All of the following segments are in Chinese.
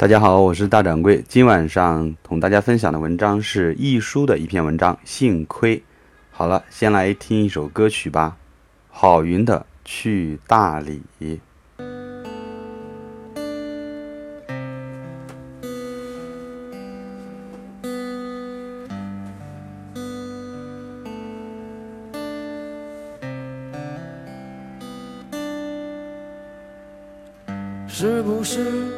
大家好，我是大掌柜。今晚上同大家分享的文章是易书的一篇文章。幸亏，好了，先来听一首歌曲吧。郝云的《去大理》。是不是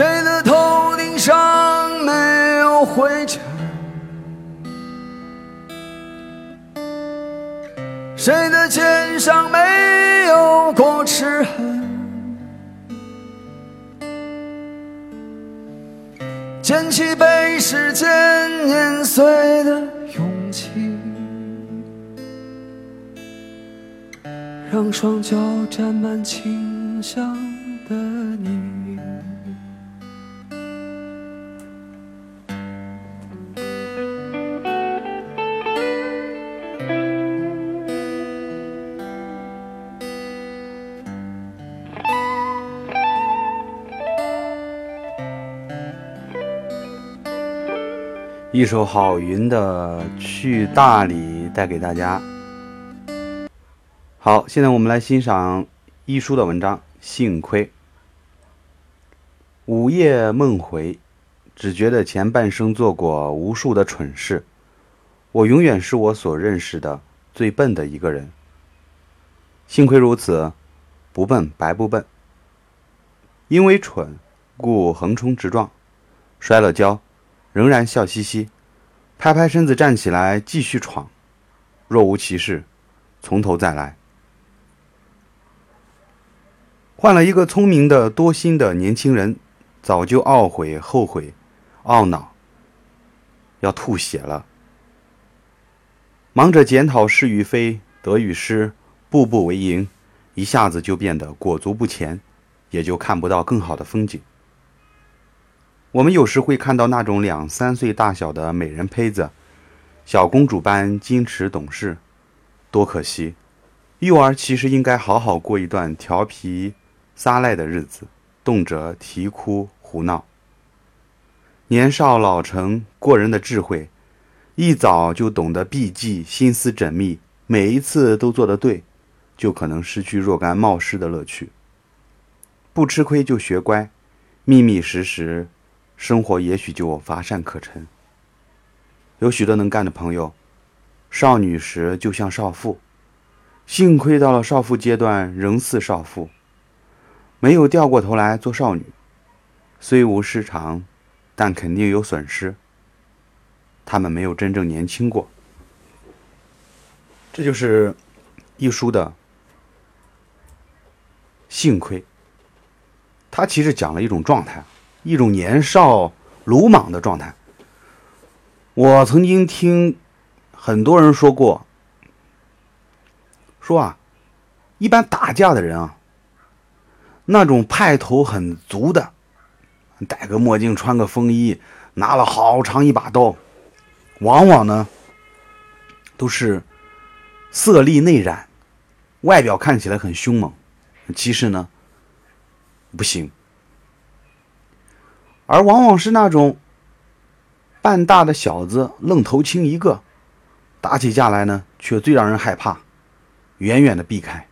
谁的头顶上没有灰尘？谁的肩上没有过齿痕？捡起被时间碾碎的勇气，让双脚沾满清香的你。一首郝云的《去大理》带给大家。好，现在我们来欣赏一书的文章。幸亏午夜梦回，只觉得前半生做过无数的蠢事，我永远是我所认识的最笨的一个人。幸亏如此，不笨白不笨。因为蠢，故横冲直撞，摔了跤。仍然笑嘻嘻，拍拍身子站起来继续闯，若无其事，从头再来。换了一个聪明的、多心的年轻人，早就懊悔、后悔、懊恼，要吐血了。忙着检讨是与非、得与失，步步为营，一下子就变得裹足不前，也就看不到更好的风景。我们有时会看到那种两三岁大小的美人胚子，小公主般矜持懂事，多可惜！幼儿其实应该好好过一段调皮撒赖的日子，动辄啼哭胡闹。年少老成过人的智慧，一早就懂得避忌，心思缜密，每一次都做得对，就可能失去若干冒失的乐趣。不吃亏就学乖，密密实实。生活也许就乏善可陈。有许多能干的朋友，少女时就像少妇，幸亏到了少妇阶段仍似少妇，没有掉过头来做少女。虽无失常，但肯定有损失。他们没有真正年轻过。这就是一书的幸亏。他其实讲了一种状态。一种年少鲁莽的状态。我曾经听很多人说过，说啊，一般打架的人啊，那种派头很足的，戴个墨镜，穿个风衣，拿了好长一把刀，往往呢都是色厉内荏，外表看起来很凶猛，其实呢不行。而往往是那种半大的小子，愣头青一个，打起架来呢，却最让人害怕，远远的避开，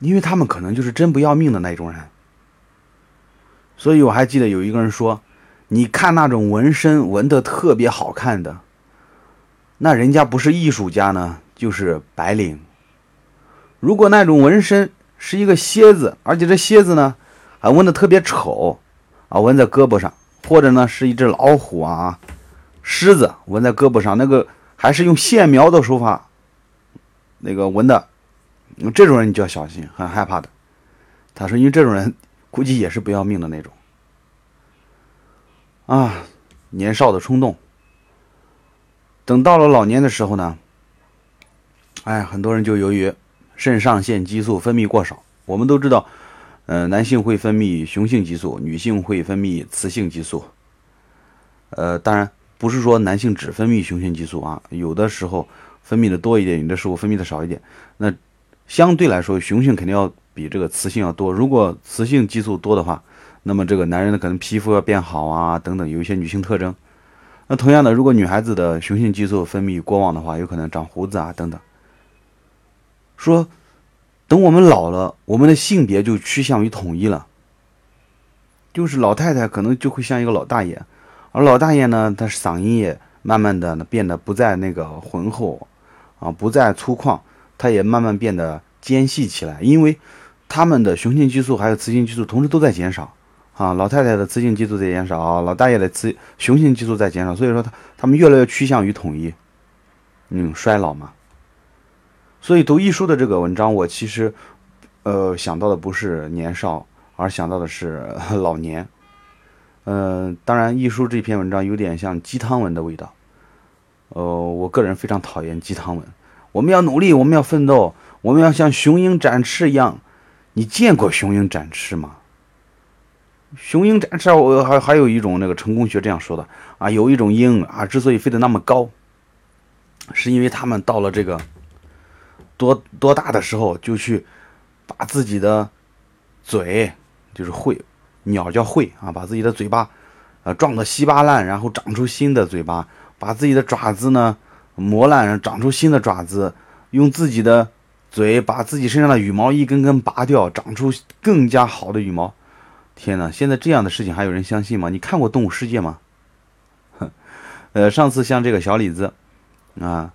因为他们可能就是真不要命的那种人。所以我还记得有一个人说：“你看那种纹身纹的特别好看的，那人家不是艺术家呢，就是白领。如果那种纹身是一个蝎子，而且这蝎子呢还纹的特别丑。”啊，纹在胳膊上，或者呢是一只老虎啊、狮子纹在胳膊上，那个还是用线描的手法，那个纹的，这种人你就要小心，很害怕的。他说，因为这种人估计也是不要命的那种。啊，年少的冲动，等到了老年的时候呢，哎，很多人就由于肾上腺激素分泌过少，我们都知道。呃，男性会分泌雄性激素，女性会分泌雌性激素。呃，当然不是说男性只分泌雄性激素啊，有的时候分泌的多一点，有的时候分泌的少一点。那相对来说，雄性肯定要比这个雌性要多。如果雌性激素多的话，那么这个男人的可能皮肤要变好啊，等等，有一些女性特征。那同样的，如果女孩子的雄性激素分泌过旺的话，有可能长胡子啊，等等。说。等我们老了，我们的性别就趋向于统一了。就是老太太可能就会像一个老大爷，而老大爷呢，他嗓音也慢慢的变得不再那个浑厚，啊，不再粗犷，他也慢慢变得尖细起来。因为他们的雄性激素还有雌性激素同时都在减少，啊，老太太的雌性激素在减少，老大爷的雌雄性激素在减少，所以说他他们越来越趋向于统一，嗯，衰老嘛。所以读一书的这个文章，我其实，呃，想到的不是年少，而想到的是老年。嗯，当然，一书这篇文章有点像鸡汤文的味道。呃，我个人非常讨厌鸡汤文。我们要努力，我们要奋斗，我们要像雄鹰展翅一样。你见过雄鹰展翅吗？雄鹰展翅，我还还有一种那个成功学这样说的啊，有一种鹰啊，之所以飞得那么高，是因为它们到了这个。多多大的时候就去把自己的嘴，就是喙，鸟叫喙啊，把自己的嘴巴呃撞得稀巴烂，然后长出新的嘴巴，把自己的爪子呢磨烂，长出新的爪子，用自己的嘴把自己身上的羽毛一根根拔掉，长出更加好的羽毛。天哪，现在这样的事情还有人相信吗？你看过《动物世界》吗？哼，呃，上次像这个小李子啊。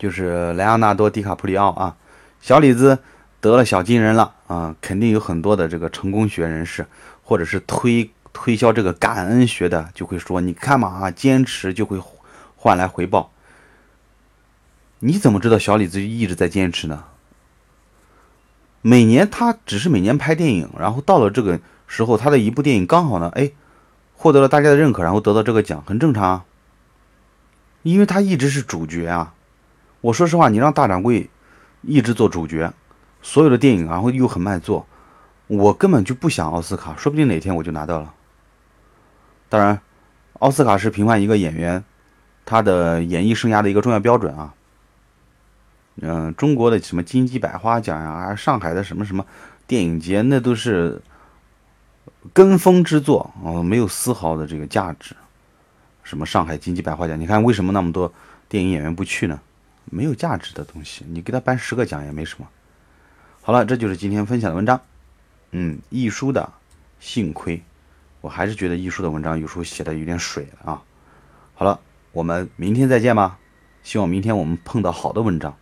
就是莱昂纳多·迪卡普里奥啊，小李子得了小金人了啊，肯定有很多的这个成功学人士，或者是推推销这个感恩学的，就会说：你看嘛啊，坚持就会换来回报。你怎么知道小李子一直在坚持呢？每年他只是每年拍电影，然后到了这个时候，他的一部电影刚好呢，哎，获得了大家的认可，然后得到这个奖，很正常啊，因为他一直是主角啊。我说实话，你让大掌柜一直做主角，所有的电影然后又很卖座，我根本就不想奥斯卡，说不定哪天我就拿到了。当然，奥斯卡是评判一个演员他的演艺生涯的一个重要标准啊。嗯，中国的什么金鸡百花奖呀，上海的什么什么电影节，那都是跟风之作哦，没有丝毫的这个价值。什么上海金鸡百花奖，你看为什么那么多电影演员不去呢？没有价值的东西，你给他颁十个奖也没什么。好了，这就是今天分享的文章。嗯，易书的，幸亏，我还是觉得易书的文章有时候写的有点水啊。好了，我们明天再见吧。希望明天我们碰到好的文章。